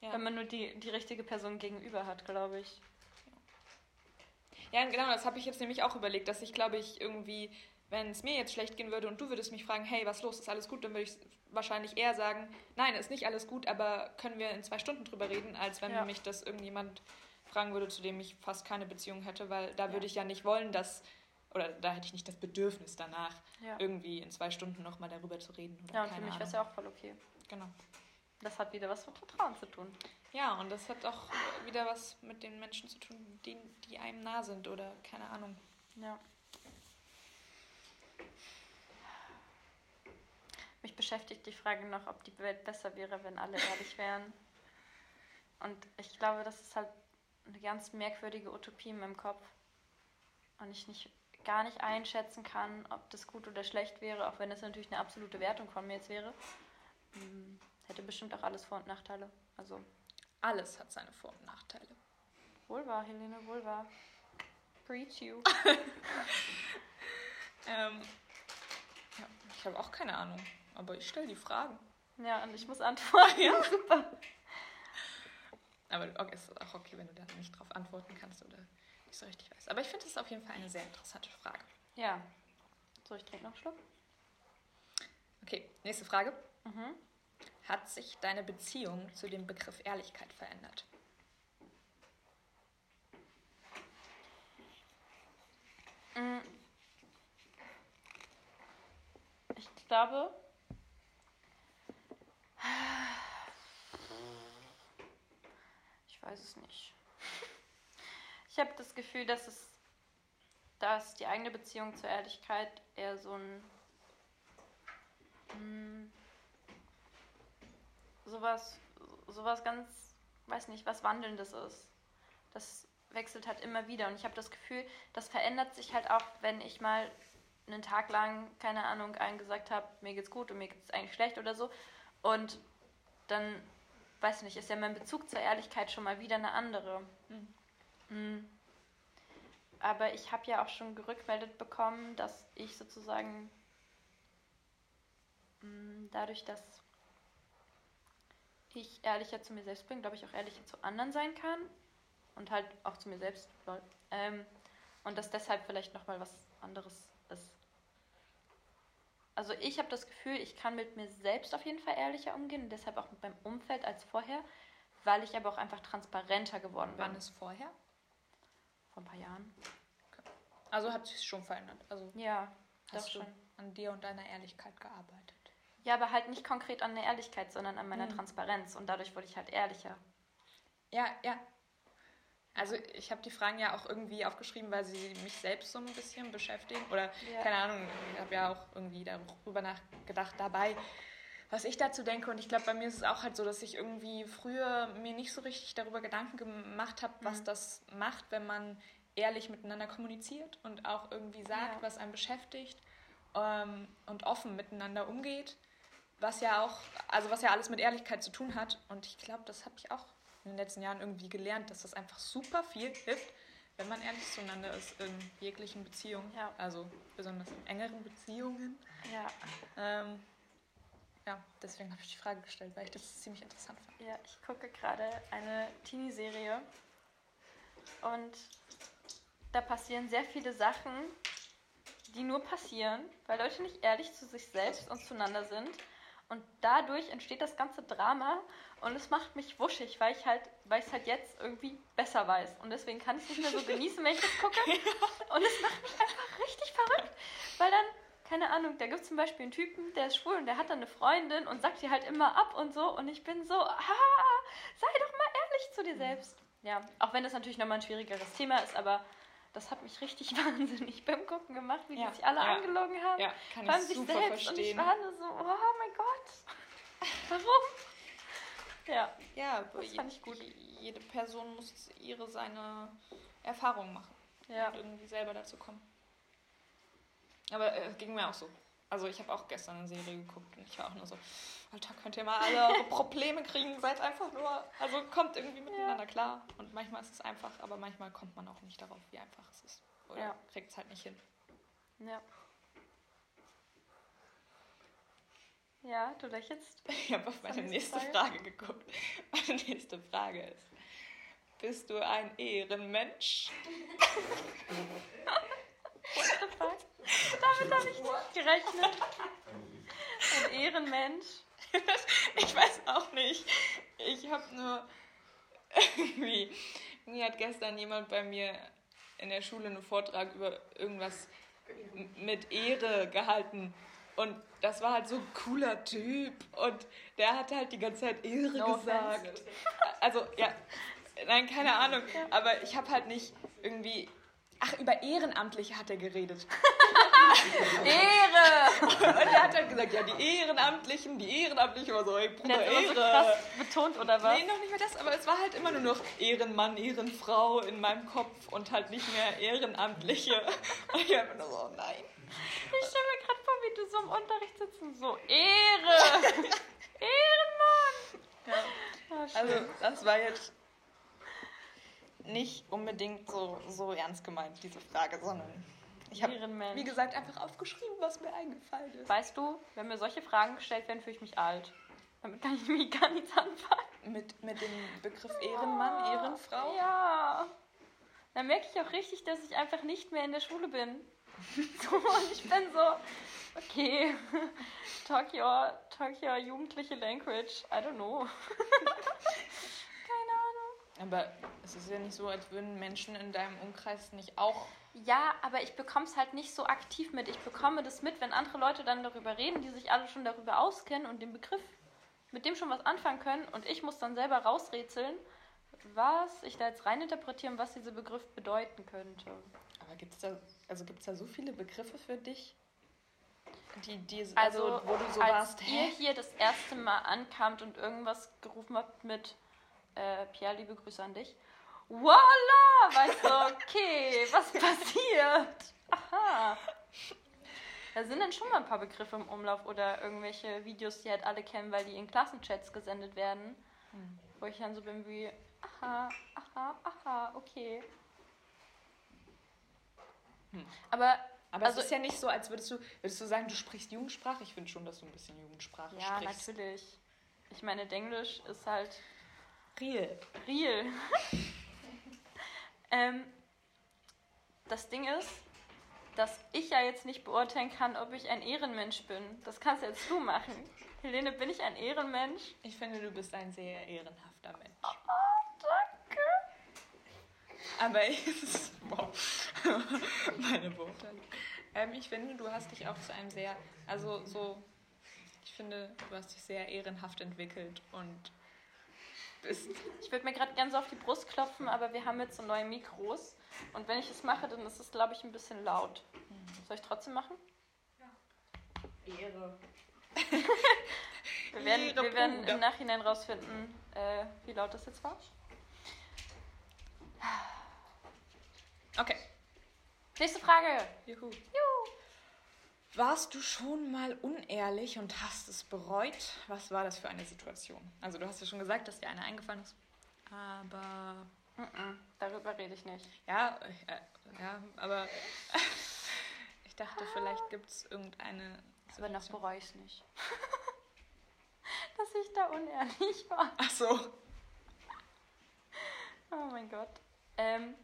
Ja. Wenn man nur die, die richtige Person gegenüber hat, glaube ich. Ja, genau, das habe ich jetzt nämlich auch überlegt, dass ich glaube ich irgendwie, wenn es mir jetzt schlecht gehen würde und du würdest mich fragen, hey, was los, ist alles gut, dann würde ich wahrscheinlich eher sagen, nein, ist nicht alles gut, aber können wir in zwei Stunden drüber reden, als wenn Ja. mich das irgendjemand fragen würde, zu dem ich fast keine Beziehung hätte, weil da Ja. würde ich ja nicht wollen, dass, oder da hätte ich nicht das Bedürfnis danach, Ja, irgendwie in zwei Stunden nochmal darüber zu reden. Oder ja und für mich wäre es ja auch voll okay. Genau. Das hat wieder was mit Vertrauen zu tun. Ja, und das hat auch wieder was mit den Menschen zu tun, die, die einem nah sind oder keine Ahnung. Ja. Mich beschäftigt die Frage noch, ob die Welt besser wäre, wenn alle ehrlich wären. Und ich glaube, das ist halt eine ganz merkwürdige Utopie in meinem Kopf. Und ich nicht, gar nicht einschätzen kann, ob das gut oder schlecht wäre, auch wenn das natürlich eine absolute Wertung von mir jetzt wäre. Hm, Hätte bestimmt auch alles Vor- und Nachteile. Also Alles hat seine Vor- und Nachteile. wohl wahr, Helene, wohl wahr. Preach you. (laughs) Ähm, ja, ich habe auch keine Ahnung, aber ich stelle die Fragen. Ja, und ich muss antworten. Ja. (laughs) Super. Aber okay, es ist auch okay, wenn du da nicht drauf antworten kannst oder nicht so richtig weißt. Aber ich finde, das ist auf jeden Fall eine sehr interessante Frage. Ja. So, ich trinke noch einen Schluck. Okay, nächste Frage. Mhm. Hat sich deine Beziehung zu dem Begriff Ehrlichkeit verändert? Mm. Ich glaube. Ich weiß es nicht. Ich habe das Gefühl, dass es, dass die eigene Beziehung zur Ehrlichkeit eher so ein mm, sowas, sowas ganz, weiß nicht, was Wandelndes ist. Das wechselt halt immer wieder und ich habe das Gefühl, das verändert sich halt auch, wenn ich mal einen Tag lang, keine Ahnung, allen gesagt habe, mir geht's gut und mir geht's eigentlich schlecht oder so. Und dann, weiß nicht, ist ja mein Bezug zur Ehrlichkeit schon mal wieder eine andere. Mhm. Mm. Aber ich habe ja auch schon gerückmeldet bekommen, dass ich sozusagen mm, dadurch, dass ich ehrlicher zu mir selbst bin, glaube ich auch ehrlicher zu anderen sein kann und halt auch zu mir selbst. Ähm, und dass deshalb vielleicht nochmal was anderes. Also ich habe das Gefühl, ich kann mit mir selbst auf jeden Fall ehrlicher umgehen und deshalb auch mit meinem Umfeld als vorher, weil ich aber auch einfach transparenter geworden bin. Wann ist vorher? Vor ein paar Jahren. Also hat sich schon verändert. Also Ja, hast du schon. an dir und deiner Ehrlichkeit gearbeitet. Ja, aber halt nicht konkret an der Ehrlichkeit, sondern an meiner Mhm. Transparenz. Und dadurch wurde ich halt ehrlicher. Ja, ja. Also ich habe die Fragen ja auch irgendwie aufgeschrieben, weil sie mich selbst so ein bisschen beschäftigen. Oder Ja. keine Ahnung, ich habe ja auch irgendwie darüber nachgedacht dabei, was ich dazu denke. Und ich glaube, bei mir ist es auch halt so, dass ich irgendwie früher mir nicht so richtig darüber Gedanken gemacht habe, was Mhm. das macht, wenn man ehrlich miteinander kommuniziert und auch irgendwie sagt, Ja. was einen beschäftigt ähm, und offen miteinander umgeht. Was ja auch, also was ja alles mit Ehrlichkeit zu tun hat. Und ich glaube, das habe ich auch in den letzten Jahren irgendwie gelernt, dass das einfach super viel hilft, wenn man ehrlich zueinander ist in jeglichen Beziehungen. Ja. Also besonders in engeren Beziehungen. Ja. Ähm, ja, deswegen habe ich die Frage gestellt, weil ich das ziemlich interessant fand. Ja, ich gucke gerade eine Teenie-Serie und da passieren sehr viele Sachen, die nur passieren, weil Leute nicht ehrlich zu sich selbst und zueinander sind. Und dadurch entsteht das ganze Drama und es macht mich wuschig, weil ich halt, weil ich es halt jetzt irgendwie besser weiß. Und deswegen kann ich es nicht mehr so (laughs) genießen, wenn ich das gucke. Und es macht mich einfach richtig verrückt. Weil dann, keine Ahnung, da gibt es zum Beispiel einen Typen, der ist schwul und der hat dann eine Freundin und sagt ihr halt immer ab und so. Und ich bin so, ah, sei doch mal ehrlich zu dir selbst. Ja, auch wenn das natürlich nochmal ein schwierigeres Thema ist, aber das hat mich richtig (laughs) wahnsinnig beim Gucken gemacht, wie Ja, die sich alle ja. angelogen haben. Ja, kann ich sich super selbst. Und ich verstehen. war nur so, oh mein Gott, warum? Ja, Ja, Das fand ich gut. Jede Person muss ihre seine Erfahrungen machen ja. und irgendwie selber dazu kommen. Aber äh, es ging mir auch so. Also ich habe auch gestern eine Serie geguckt und ich war auch nur so, Alter, könnt ihr mal alle eure (laughs) Probleme kriegen, seid einfach nur, also kommt irgendwie miteinander klar. Und manchmal ist es einfach, aber manchmal kommt man auch nicht darauf, wie einfach es ist. Oder Ja. kriegt es halt nicht hin. Ja. Ja, du lächelst. (laughs) Ich habe auf meine nächste Frage? Frage geguckt. (laughs) Meine nächste Frage ist, bist du ein Ehrenmensch? (laughs) Damit habe ich nicht gerechnet. Ein Ehrenmensch. Ich weiß auch nicht. Ich habe nur irgendwie. Mir hat gestern jemand bei mir in der Schule einen Vortrag über irgendwas mit Ehre gehalten. Und das war halt so ein cooler Typ. Und der hat halt die ganze Zeit Ehre No gesagt. offense. Also, ja. Nein, keine Ahnung. Aber ich habe halt nicht irgendwie. Ach, über Ehrenamtliche hat er geredet. (laughs) Ehre! Und er hat halt gesagt, ja, die Ehrenamtlichen, die Ehrenamtlichen war so, ey, Der Bruder, hat immer so Ehre. krass betont, oder was? Nee, noch nicht mal das, aber es war halt immer nur noch Ehrenmann, Ehrenfrau in meinem Kopf und halt nicht mehr Ehrenamtliche. (laughs) Und ich habe nur so, oh nein. Ich stelle mir gerade vor, wie du so im Unterricht sitzt und so, Ehre! (laughs) Ehrenmann! Ja. Ah. Also, das war jetzt nicht unbedingt so, so ernst gemeint, diese Frage, sondern ich habe, wie gesagt, einfach aufgeschrieben, was mir eingefallen ist. Weißt du, wenn mir solche Fragen gestellt werden, fühle ich mich alt. Damit kann ich mir gar nichts anfangen. Mit, mit dem Begriff Ehrenmann, Ehrenfrau? Ja. Dann merke ich auch richtig, dass ich einfach nicht mehr in der Schule bin. (laughs) So, und ich bin so, okay, (laughs) talk your, talk your jugendliche language. I don't know. (laughs) Aber es ist ja nicht so, als würden Menschen in deinem Umkreis nicht auch Ja, aber ich bekomme es halt nicht so aktiv mit. Ich bekomme das mit, wenn andere Leute dann darüber reden, die sich alle schon darüber auskennen und den Begriff mit dem schon was anfangen können. Und ich muss dann selber rausrätseln, was ich da jetzt reininterpretieren, was dieser Begriff bedeuten könnte. Aber gibt es da, also gibt's da so viele Begriffe für dich? Die, die, Also, also, wo du so als warst, ihr hier das erste Mal ankamt und irgendwas gerufen habt mit äh, Pierre, liebe Grüße an dich. Voila! Weißt du, okay, (laughs) was passiert? Aha. Da sind dann schon mal ein paar Begriffe im Umlauf oder irgendwelche Videos, die halt alle kennen, weil die in Klassenchats gesendet werden. Hm. Wo ich dann so bin wie, aha, aha, aha, okay. Hm. Aber Aber also- es ist ja nicht so, als würdest du, würdest du sagen, du sprichst Jugendsprache. Ich finde schon, dass du ein bisschen Jugendsprache ja, sprichst. natürlich. Ich meine, Denglisch ist halt Real. real. (laughs) ähm, das Ding ist, dass ich ja jetzt nicht beurteilen kann, ob ich ein Ehrenmensch bin. Das kannst jetzt du machen. Helene, bin ich ein Ehrenmensch? Ich finde, du bist ein sehr ehrenhafter Mensch. Danke. Aber (laughs) es wow. (laughs) meine Beurteilung. Ähm, ich finde, du hast dich auch zu einem sehr, also so, ich finde, du hast dich sehr ehrenhaft entwickelt und bist. Ich würde mir gerade gerne so auf die Brust klopfen, aber wir haben jetzt so neue Mikros. Und wenn ich es mache, dann ist es, glaube ich, ein bisschen laut. Soll ich trotzdem machen? (laughs) Ehre. Wir werden, wir werden im Nachhinein rausfinden, äh, wie laut das jetzt war. Okay. Nächste Frage. Juhu. Juhu. Warst du schon mal unehrlich und hast es bereut? Was war das für eine Situation? Also du hast ja schon gesagt, dass dir eine eingefallen ist. Aber Mm-mm, darüber rede ich nicht. ja, äh, ja, aber (laughs) ich dachte, vielleicht gibt es irgendeine. Aber noch Situation. bereue ich es nicht. (laughs) Dass ich da unehrlich war. Ach so. Oh mein Gott. Ähm,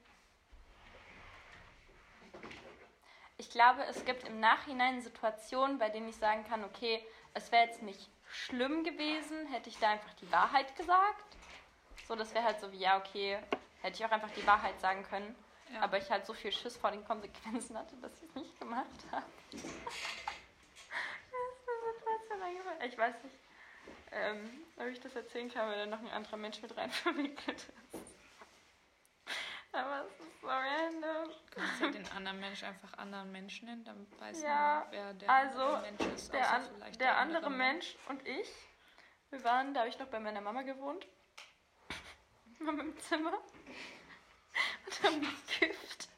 ich glaube, es gibt im Nachhinein Situationen, bei denen ich sagen kann, okay, es wäre jetzt nicht schlimm gewesen, hätte ich da einfach die Wahrheit gesagt. So, das wäre halt so wie, ja, okay, hätte ich auch einfach die Wahrheit sagen können. Ja. Aber ich halt so viel Schiss vor den Konsequenzen hatte, dass ich es nicht gemacht habe. (laughs) Ich weiß nicht, ähm, ob ich das erzählen kann, weil da noch ein anderer Mensch mit rein verwickelt ist. Aber es ist so random. Kannst du den anderen Mensch einfach anderen Menschen nennen? Dann weiß Ja, man, wer der also, andere Mensch ist. Der, an, vielleicht der andere Mensch und ich, wir waren, da habe ich noch bei meiner Mama gewohnt, (laughs) waren im Zimmer und haben gekifft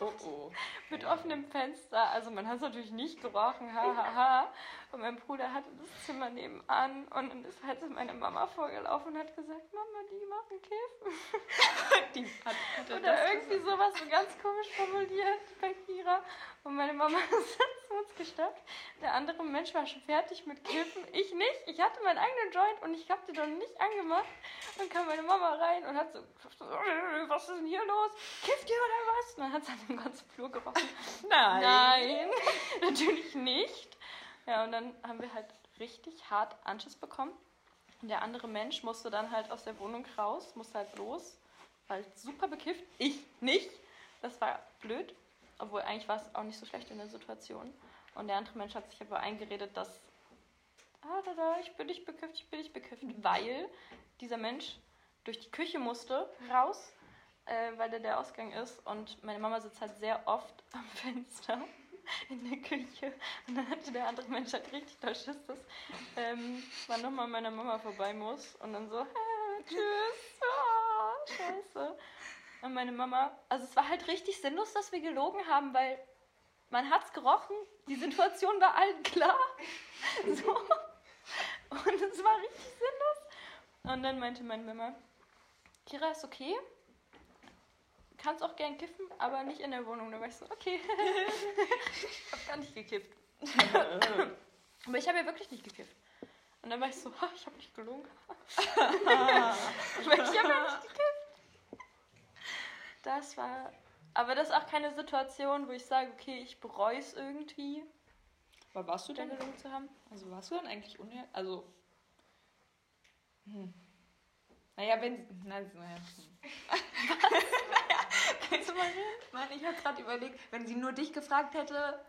Oh oh. mit offenem Fenster. Also man hat es natürlich nicht gerochen, hahaha. Ha, ha. Und mein Bruder hatte das Zimmer nebenan und dann ist halt so meine Mama vorgelaufen und hat gesagt, Mama, die machen Kiffen. (laughs) Die hat, hat er Oder irgendwie sowas so ganz komisch formuliert bei Kira. Und meine Mama ist zu uns gestoppt. Der andere Mensch war schon fertig mit Kiffen. Ich nicht. Ich hatte meinen eigenen Joint und ich habe den doch nicht angemacht. Dann kam meine Mama rein und hat so, was ist denn hier los? Kifft ihr oder was? Und dann hat sie an dem ganzen Flur gerochen. (laughs) Nein. Nein, (laughs) natürlich nicht. Ja, und dann haben wir halt richtig hart Anschiss bekommen. Und der andere Mensch musste dann halt aus der Wohnung raus, musste halt los, war halt super bekifft. Ich nicht. Das war blöd. Obwohl eigentlich war es auch nicht so schlecht in der Situation. Und der andere Mensch hat sich aber eingeredet, dass ah, da, da, ich bin nicht bekifft, ich bin nicht bekifft, weil dieser Mensch durch die Küche musste raus, äh, weil der der Ausgang ist. Und meine Mama sitzt halt sehr oft am (laughs) Fenster in der Küche. Und dann hatte der andere Mensch halt richtig doll Schiss, dass ähm, man nochmal meiner Mama vorbei muss. Und dann so, äh, tschüss, (laughs) oh, scheiße. Und meine Mama, also es war halt richtig sinnlos, dass wir gelogen haben, weil man hat's gerochen, die Situation war allen klar. (laughs) So. Und es war richtig sinnlos. Und dann meinte meine Mama, Kira, ist okay. Kannst auch gern kiffen, aber nicht in der Wohnung. Da war ich so, okay. ich (laughs) hab gar nicht gekifft. (laughs) aber ich habe ja wirklich nicht gekifft. Und dann war ich so, ha, ich habe nicht gelogen. (laughs) aber ich habe ja nicht gekifft. Das war. Aber das ist auch keine Situation, wo ich sage, okay, ich bereue es irgendwie, Aber warst du denn? gelogen zu haben. Also warst du dann eigentlich unehrlich? Also. Hm. Naja, wenn. Na, naja. Hm. Du? Mann, ich habe gerade überlegt, wenn sie nur dich gefragt hätte.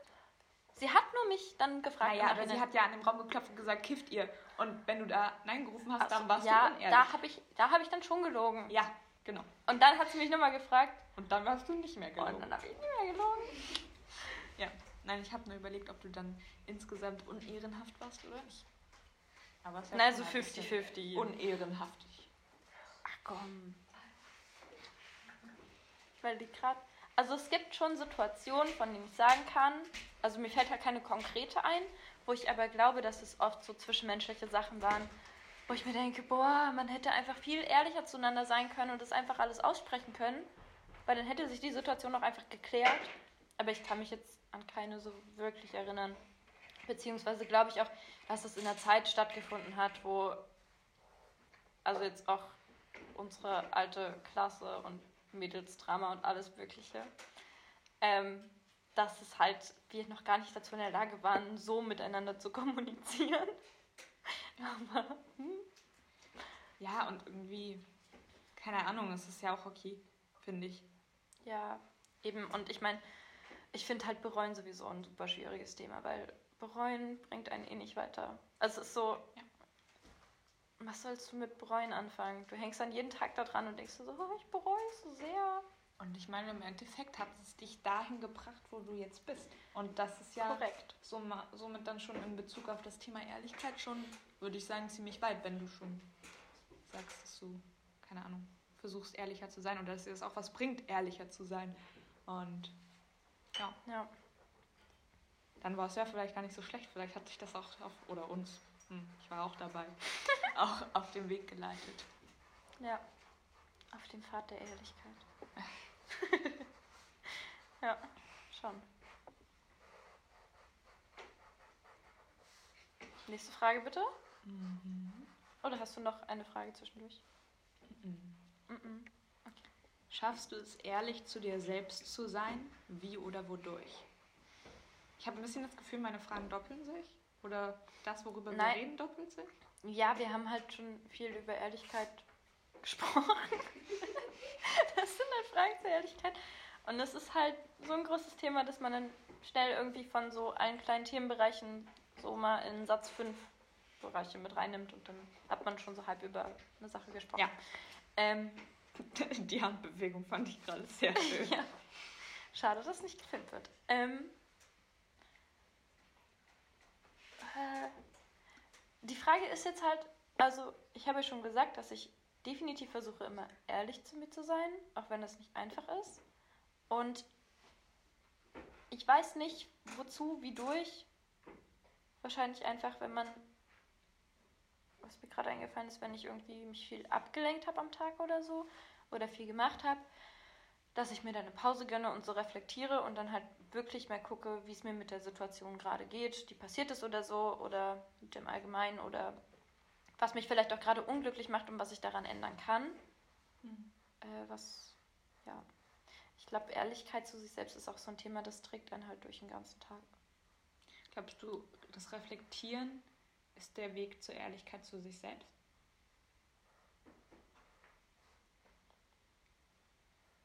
Sie hat nur mich dann gefragt. Naja, aber sie hat ja an dem Raum geklopft und gesagt, kifft ihr. Und wenn du da Nein gerufen hast, Ach so, dann warst ja, du unehrlich. da habe ich, da hab ich dann schon gelogen. ja, genau. Und dann hat sie mich nochmal gefragt Und dann warst du nicht mehr und gelogen. dann habe ich nie mehr gelogen. Ja. Nein, ich habe nur überlegt, ob du dann insgesamt unehrenhaft warst oder nicht. Aber es Nein, so schon ein bisschen 50-50. Unehrenhaftig. Ach komm. Weil die gerade. Also es gibt schon Situationen, von denen ich sagen kann, also mir fällt halt keine konkrete ein, wo ich aber glaube, dass es oft so zwischenmenschliche Sachen waren, wo ich mir denke, boah, man hätte einfach viel ehrlicher zueinander sein können und das einfach alles aussprechen können, weil dann hätte sich die Situation auch einfach geklärt. Aber ich kann mich jetzt an keine so wirklich erinnern. Beziehungsweise glaube ich auch, dass es in der Zeit stattgefunden hat, wo also jetzt auch unsere alte Klasse und Mädelsdrama und alles Mögliche, ähm, dass es halt wir noch gar nicht dazu in der Lage waren, so miteinander zu (laughs) kommunizieren. Aber hm, Ja, und irgendwie, keine Ahnung, es ist ja auch okay, finde ich. ja, eben. Und ich meine, ich finde halt bereuen sowieso ein super schwieriges Thema, weil bereuen bringt einen eh nicht weiter. Also es ist so. Was sollst du mit bereuen anfangen? Du hängst dann jeden Tag da dran und denkst so, oh, ich bereue es so sehr. Und ich meine, im Endeffekt hat es dich dahin gebracht, wo du jetzt bist. Und das ist ja Korrekt. so, somit dann schon in Bezug auf das Thema Ehrlichkeit schon, würde ich sagen, ziemlich weit, wenn du schon sagst, dass du, keine Ahnung, versuchst ehrlicher zu sein oder dass dir das auch was bringt, ehrlicher zu sein. Und ja, Ja. dann war es ja vielleicht gar nicht so schlecht. Vielleicht hat sich das auch auf, oder uns, hm, ich war auch dabei, (laughs) auch auf den Weg geleitet. Ja. Auf dem Pfad der Ehrlichkeit. (laughs) ja, schon. Nächste Frage bitte. Oder hast du noch eine Frage zwischendurch? Mhm. Schaffst du es, ehrlich zu dir selbst zu sein? Wie oder wodurch? Ich habe ein bisschen das Gefühl, meine Fragen doppeln sich. Oder das, worüber Nein. wir reden, doppelt sich. Ja, wir haben halt schon viel über Ehrlichkeit gesprochen. (laughs) das sind halt Fragen zur Ehrlichkeit. Und es ist halt so ein großes Thema, dass man dann schnell irgendwie von so allen kleinen Themenbereichen so mal in Satz 5 Bereiche mit reinnimmt und dann hat man schon so halb über eine Sache gesprochen. Ja. Ähm, (laughs) Die Handbewegung fand ich gerade sehr (laughs) schön. ja. Schade, dass nicht gefilmt wird. Ähm, äh, die Frage ist jetzt halt, also ich habe ja schon gesagt, dass ich definitiv versuche, immer ehrlich zu mir zu sein, auch wenn das nicht einfach ist. Und ich weiß nicht, wozu, wie durch. Wahrscheinlich einfach, wenn man, was mir gerade eingefallen ist, wenn ich irgendwie mich viel abgelenkt habe am Tag oder so oder viel gemacht habe, dass ich mir dann eine Pause gönne und so reflektiere und dann halt wirklich mal gucke, wie es mir mit der Situation gerade geht, die passiert ist oder so oder mit dem Allgemeinen oder was mich vielleicht auch gerade unglücklich macht und was ich daran ändern kann. Mhm. Äh, was, ja. Ich glaube, Ehrlichkeit zu sich selbst ist auch so ein Thema, das trägt einen halt durch den ganzen Tag. Glaubst du, das Reflektieren ist der Weg zur Ehrlichkeit zu sich selbst?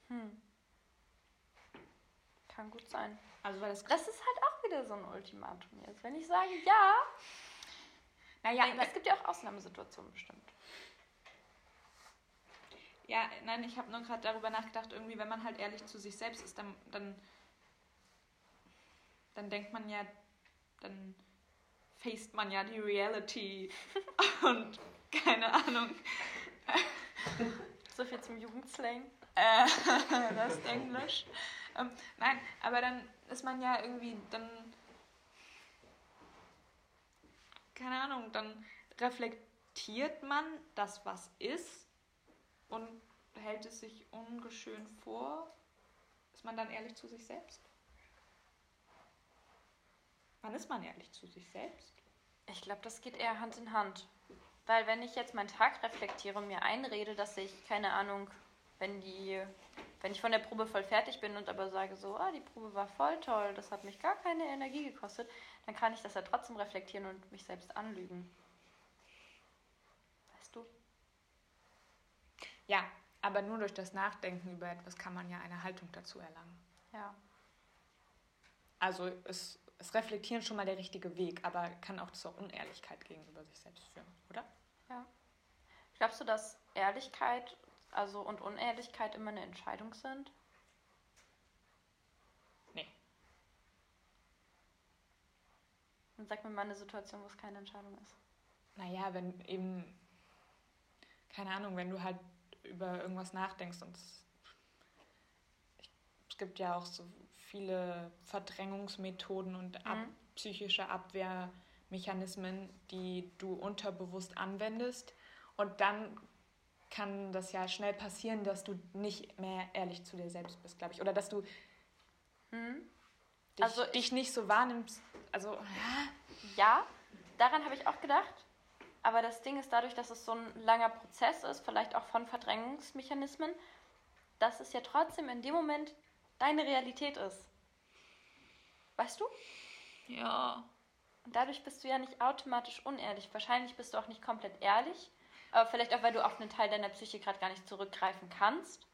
Hm. Kann gut sein. Also, weil das. Das ist halt auch wieder so ein Ultimatum jetzt. Wenn ich sage ja, Naja, es gibt ja auch Ausnahmesituationen bestimmt. Ja, nein, ich habe nur gerade darüber nachgedacht, irgendwie, wenn man halt ehrlich zu sich selbst ist, dann, dann, dann denkt man ja, dann faced man ja die Reality (laughs) und keine Ahnung, So viel zum Jugendslang. Äh, (laughs) das ist Englisch. Ähm, nein, aber dann ist man ja irgendwie, dann, keine Ahnung, dann reflektiert man das, was ist und hält es sich ungeschön vor. Ist man dann ehrlich zu sich selbst? Wann ist man ehrlich zu sich selbst? Ich glaube, das geht eher Hand in Hand. Weil wenn ich jetzt meinen Tag reflektiere und mir einrede, dass ich, keine Ahnung, wenn die, wenn ich von der Probe voll fertig bin und aber sage so, ah, die Probe war voll toll, das hat mich gar keine Energie gekostet, dann kann ich das ja trotzdem reflektieren und mich selbst anlügen. Weißt du? Ja, aber nur durch das Nachdenken über etwas kann man ja eine Haltung dazu erlangen. Ja. Also es, es reflektieren schon mal der richtige Weg, aber kann auch zur Unehrlichkeit gegenüber sich selbst führen, oder? Ja. Glaubst du, dass Ehrlichkeit also und Unehrlichkeit immer eine Entscheidung sind? Nee. Und sag mir mal eine Situation, wo es keine Entscheidung ist. Naja, wenn eben, keine Ahnung, wenn du halt über irgendwas nachdenkst und es, gibt ja auch so viele Verdrängungsmethoden und ab, Mhm. psychische Abwehrmechanismen, die du unterbewusst anwendest und dann kann das ja schnell passieren, dass du nicht mehr ehrlich zu dir selbst bist, glaube ich. Oder dass du Hm? dich, Also ich- dich nicht so wahrnimmst. Also, ja, Ja, daran habe ich auch gedacht. Aber das Ding ist dadurch, dass es so ein langer Prozess ist, vielleicht auch von Verdrängungsmechanismen, dass es ja trotzdem in dem Moment deine Realität ist. Weißt du? ja. Und dadurch bist du ja nicht automatisch unehrlich. Wahrscheinlich bist du auch nicht komplett ehrlich. Aber vielleicht auch, weil du auf einen Teil deiner Psyche gerade gar nicht zurückgreifen kannst.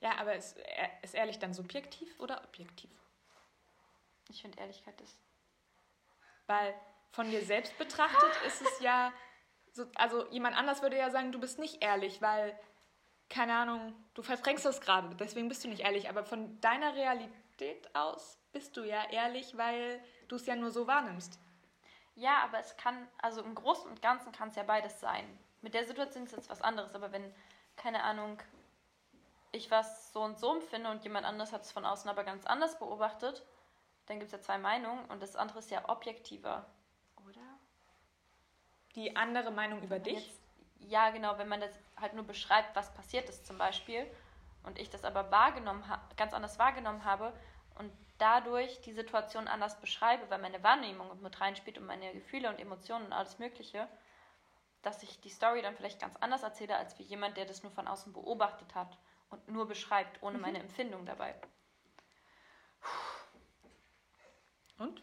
Ja, aber ist, ist ehrlich dann subjektiv oder objektiv? Ich finde, Ehrlichkeit ist. Weil von dir selbst betrachtet ist es ja, so, also jemand anders würde ja sagen, du bist nicht ehrlich, weil, keine Ahnung, du verdrängst das gerade, deswegen bist du nicht ehrlich. Aber von deiner Realität aus bist du ja ehrlich, weil du es ja nur so wahrnimmst. Ja, aber es kann, also im Großen und Ganzen kann es ja beides sein. Mit der Situation ist jetzt was anderes, aber wenn, keine Ahnung, ich was so und so empfinde und jemand anderes hat es von außen aber ganz anders beobachtet, dann gibt es ja zwei Meinungen und das andere ist ja objektiver, oder? Die andere Meinung über dich? Jetzt, ja, genau, wenn man das halt nur beschreibt, was passiert ist zum Beispiel und ich das aber wahrgenommen ganz anders wahrgenommen habe und dadurch die Situation anders beschreibe, weil meine Wahrnehmung mit reinspielt und meine Gefühle und Emotionen und alles Mögliche, dass ich die Story dann vielleicht ganz anders erzähle, als wie jemand, der das nur von außen beobachtet hat und nur beschreibt, ohne meine Empfindung dabei. Und?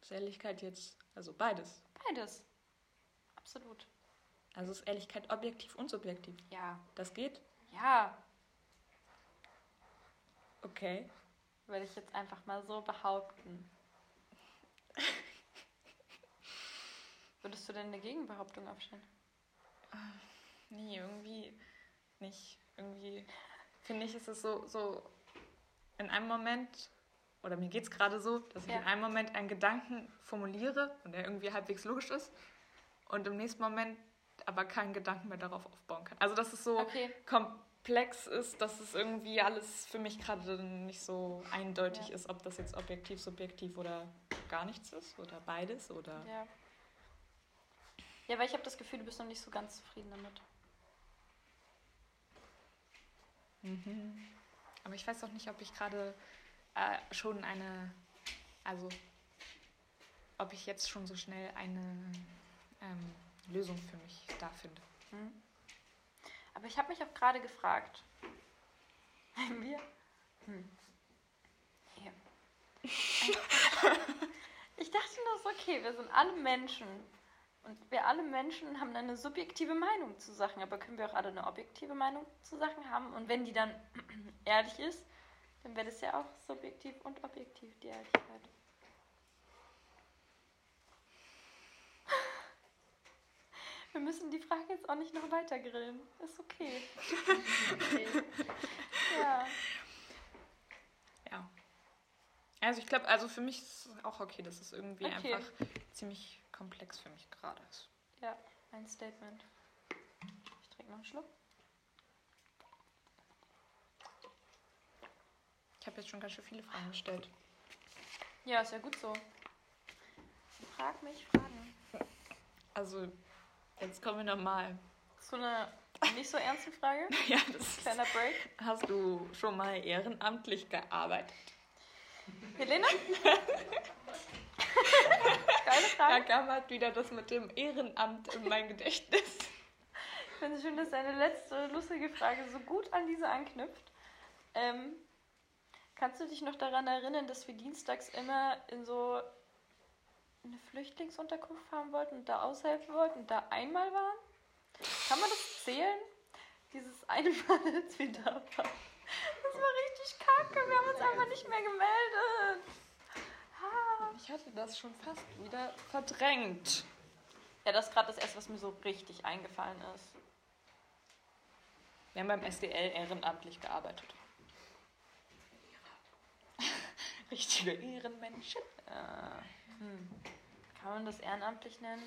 Ist Ehrlichkeit jetzt, also beides. Beides. Absolut. Also ist Ehrlichkeit objektiv und subjektiv. Ja. Das geht? Ja, Okay. Würde ich jetzt einfach mal so behaupten. Würdest du denn eine Gegenbehauptung aufstellen? Nee, irgendwie nicht. Irgendwie finde ich, ist es so, so in einem Moment, oder mir geht es gerade so, dass ich Ja. in einem Moment einen Gedanken formuliere und der irgendwie halbwegs logisch ist und im nächsten Moment aber keinen Gedanken mehr darauf aufbauen kann. Also dass es so Okay. Komplex ist, dass es irgendwie alles für mich gerade nicht so eindeutig Ja. ist, ob das jetzt objektiv, subjektiv oder gar nichts ist oder beides oder... Ja. Ja, weil ich habe das Gefühl, du bist noch nicht so ganz zufrieden damit. Mhm. Aber ich weiß auch nicht, ob ich gerade äh, schon eine, also ob ich jetzt schon so schnell eine ähm, Lösung für mich da finde. Hm? Aber ich habe mich auch gerade gefragt. Wenn wir. Hm. Hier. Ich dachte nur so, okay, wir sind alle Menschen. Und wir alle Menschen haben eine subjektive Meinung zu Sachen, aber können wir auch alle eine objektive Meinung zu Sachen haben? Und wenn die dann (clears throat) ehrlich ist, dann wäre das ja auch subjektiv und objektiv, die Ehrlichkeit. Wir müssen die Frage jetzt auch nicht noch weiter grillen. Ist okay. okay. (laughs) Ja. Ja. Also ich glaube, also für mich ist es auch okay, dass es irgendwie Okay. einfach ziemlich komplex für mich gerade ist. Ja, ein Statement. Ich trinke noch einen Schluck. Ich habe jetzt schon ganz schön viele Fragen gestellt. Ja, ist ja gut so. Frag mich Fragen. Also jetzt kommen wir nochmal. So eine nicht so ernste Frage. (laughs) Ja, das ist, Kleiner Break. hast du schon mal ehrenamtlich gearbeitet? Helene? (laughs) Geile Da Frage. kam halt wieder das mit dem Ehrenamt in mein Gedächtnis. Ich finde es schön, dass deine letzte lustige Frage so gut an diese anknüpft. Ähm, kannst du dich noch daran erinnern, dass wir dienstags immer in so eine Flüchtlingsunterkunft fahren wollten und da aushelfen wollten und da einmal waren? Kann man das zählen? Dieses eine Mal, als (laughs) wir da waren. Das war richtig kacke. Wir haben uns einfach nicht mehr gemeldet. Ah. Ich hatte das schon fast wieder verdrängt. Ja, das ist gerade das erste, was mir so richtig eingefallen ist. Wir haben beim SDL ehrenamtlich gearbeitet. (laughs) Richtige Ehrenmenschen. Äh, hm. Kann man das ehrenamtlich nennen?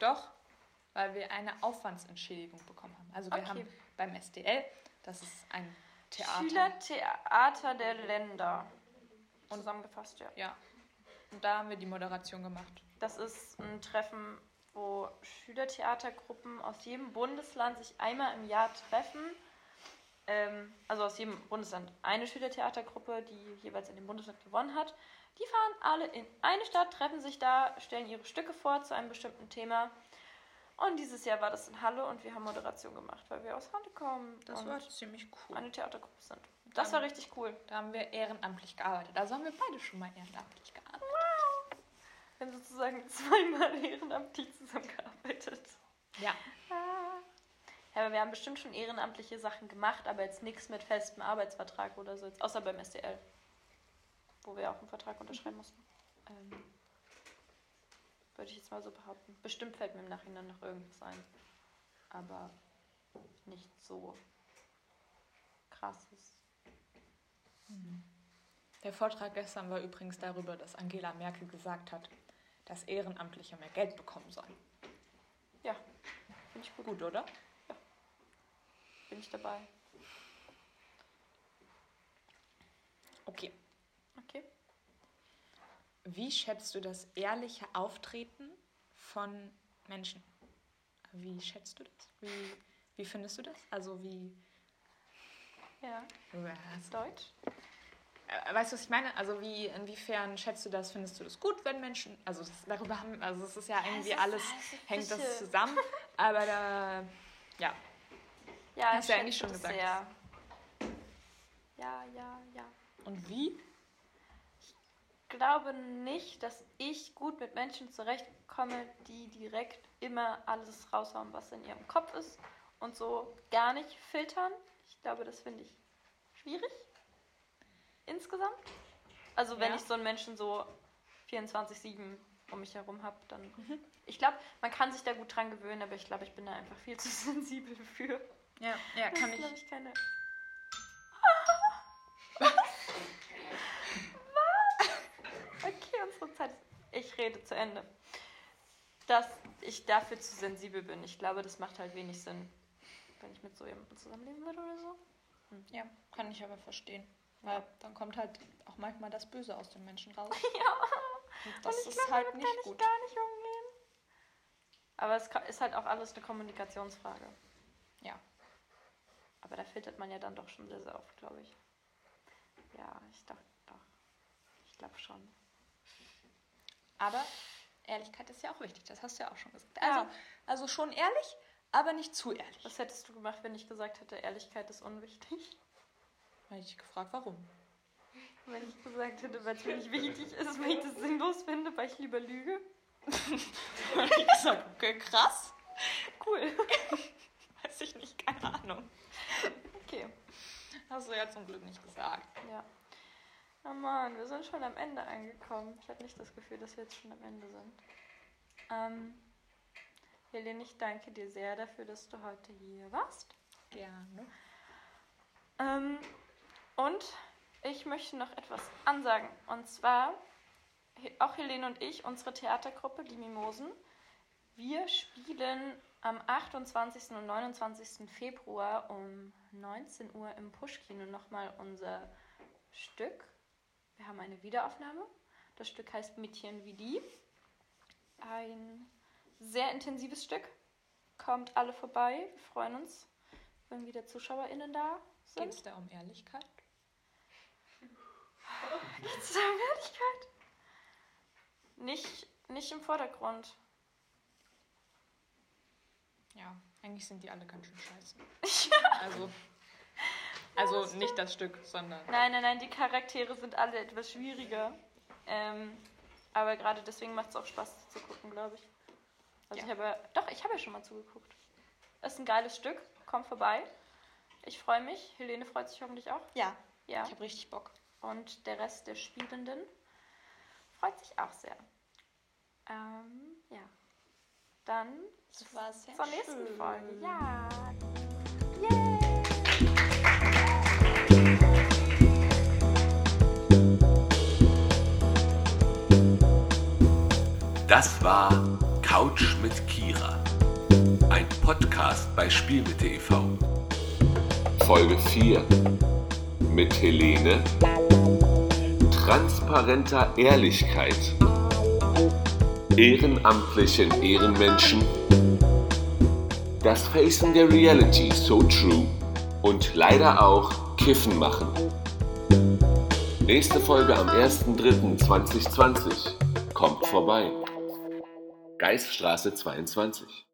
Doch, weil wir eine Aufwandsentschädigung bekommen haben. Also wir Okay. haben beim SDL, das ist ein Theater. Schülertheater der Länder. Zusammengefasst, ja. Ja. Und da haben wir die Moderation gemacht. Das ist ein Treffen, wo Schülertheatergruppen aus jedem Bundesland sich einmal im Jahr treffen. Ähm, also aus jedem Bundesland eine Schülertheatergruppe, die jeweils in dem Bundesland gewonnen hat. Die fahren alle in eine Stadt, treffen sich da, stellen ihre Stücke vor zu einem bestimmten Thema. Und dieses Jahr war das in Halle und wir haben Moderation gemacht, weil wir aus Halle kommen Das war ziemlich cool. eine Theatergruppe sind. Das war richtig cool. Da haben wir ehrenamtlich gearbeitet. Also haben wir beide schon mal ehrenamtlich gearbeitet. Wir haben sozusagen zweimal ehrenamtlich zusammengearbeitet. Ja. Ah. Ja, aber wir haben bestimmt schon ehrenamtliche Sachen gemacht, aber jetzt nichts mit festem Arbeitsvertrag oder so, jetzt, außer beim SDL. wo wir auch einen Vertrag unterschreiben mussten. Ähm, würde ich jetzt mal so behaupten. Bestimmt fällt mir im Nachhinein noch irgendwas ein. Aber nicht so krasses. Der Vortrag gestern war übrigens darüber, dass Angela Merkel gesagt hat, dass Ehrenamtliche mehr Geld bekommen sollen. Ja, finde ich gut. Gut, oder? Bin ich dabei. Okay. Okay. Wie schätzt du das ehrliche Auftreten von Menschen? Wie schätzt du das? Wie, wie findest du das? Also wie... Ja. Was? Deutsch? Äh, Weißt du, was ich meine? Also wie, inwiefern schätzt du das? Findest du das gut, wenn Menschen, also das, darüber haben, also es ist ja irgendwie ist- alles, es ist ein hängt das zusammen, (laughs) aber da, ja, Ja, Hast ich ja eigentlich schon gesagt. Sehr. Ja, ja, ja. und wie? glaube nicht, dass ich gut mit Menschen zurechtkomme, die direkt immer alles raushauen, was in ihrem Kopf ist und so gar nicht filtern. Ich glaube, das finde ich schwierig. Insgesamt. Also wenn Ja. ich so einen Menschen so 24-7 um mich herum habe, dann. Ich glaube, man kann sich da gut dran gewöhnen, aber ich glaube, ich bin da einfach viel (laughs) zu sensibel für. Ja, ja, Das kann ist, ich, glaube ich, keine. Was? (laughs) Okay, unsere Zeit ist. Ich rede zu Ende. Dass ich dafür zu sensibel bin. Ich glaube, das macht halt wenig Sinn, wenn ich mit so jemandem zusammenleben würde oder so. ja, kann ich aber verstehen, weil dann kommt halt auch manchmal das Böse aus den Menschen raus. (laughs) Ja, Und das und ich ist glaube, halt nicht kann ich gut. gar nicht umgehen. Aber es ist halt auch alles eine Kommunikationsfrage. Ja. Aber da filtert man ja dann doch schon sehr, sehr oft, glaube ich. Ja, ich doch, doch. Ich glaube schon. Aber Ehrlichkeit ist ja auch wichtig, das hast du ja auch schon gesagt. Ja. Also, also schon ehrlich, aber nicht zu ehrlich. Was hättest du gemacht, wenn ich gesagt hätte, Ehrlichkeit ist unwichtig? Hätte ich gefragt, warum? Wenn ich gesagt hätte, weil es mir nicht wichtig ist, weil ich das sinnlos finde, weil ich lieber lüge? Hätte (laughs) ich gesagt, okay, krass. Cool. (laughs) Weiß ich nicht, keine Ahnung. Okay, Hast du ja zum Glück nicht gesagt. ja. Oh Mann, wir sind schon am Ende angekommen. Ich habe nicht das Gefühl, dass wir jetzt schon am Ende sind. Ähm, Helene, ich danke dir sehr dafür, dass du heute hier warst. Gerne. Ähm, und ich möchte noch etwas ansagen. Und zwar, auch Helene und ich, unsere Theatergruppe, die Mimosen, wir spielen am 28. und 29. Februar um 19 Uhr im Pushkino nochmal unser Stück. Wir haben eine Wiederaufnahme. Das Stück heißt Mädchen wie die. Ein sehr intensives Stück. Kommt alle vorbei. Wir freuen uns, wenn wieder ZuschauerInnen da sind. Geht es da um Ehrlichkeit? (laughs) Geht's da um Ehrlichkeit? Nicht, nicht im Vordergrund. Ja, eigentlich sind die alle ganz schön scheiße. (laughs) Also, also nicht das Stück, sondern. Nein, nein, nein, die Charaktere sind alle etwas schwieriger. Ähm, aber gerade deswegen macht es auch Spaß zu gucken, glaube ich. Also Ja. ich habe, doch, ich habe ja schon mal zugeguckt. Ist ein geiles Stück, kommt vorbei. Ich freue mich. Helene freut sich hoffentlich auch. Ja, Ja. ich habe richtig Bock. Und der Rest der Spielenden freut sich auch sehr. Ähm, ja. Dann Das war sehr zur nächsten schön. Folge. Ja. Yay! Das war Couch mit Kira. Ein Podcast bei Spielmitte e.V. Folge 4 mit Helene. Transparenter Ehrlichkeit. Ehrenamtlichen Ehrenmenschen. Das Facen der Reality so true. Und leider auch Kiffen machen. Nächste Folge am 1.3.2020. Kommt vorbei. Geiststraße 22.